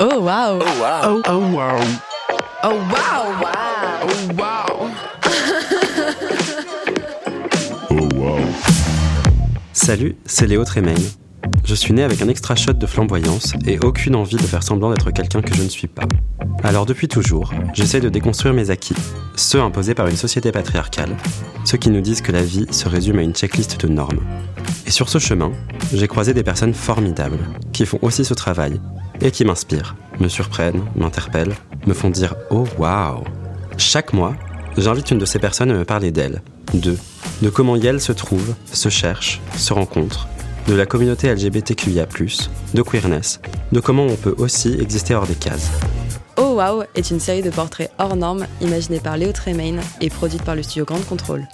Oh wow. Oh wow. Oh, oh wow. Oh wow. Oh wow. Oh wow. Salut, c'est Léo Tremaine. Je suis né avec un extra shot de flamboyance et aucune envie de faire semblant d'être quelqu'un que je ne suis pas. Alors depuis toujours, j'essaie de déconstruire mes acquis, ceux imposés par une société patriarcale, ceux qui nous disent que la vie se résume à une checklist de normes. Et sur ce chemin, j'ai croisé des personnes formidables, qui font aussi ce travail, et qui m'inspirent, me surprennent, m'interpellent, me font dire Oh waouh Chaque mois, j'invite une de ces personnes à me parler d'elle, d'eux, de comment Yel se trouve, se cherche, se rencontre, de la communauté LGBTQIA, de queerness, de comment on peut aussi exister hors des cases. Oh wow est une série de portraits hors normes imaginée par Léo Tremaine et produite par le studio Grande Contrôle.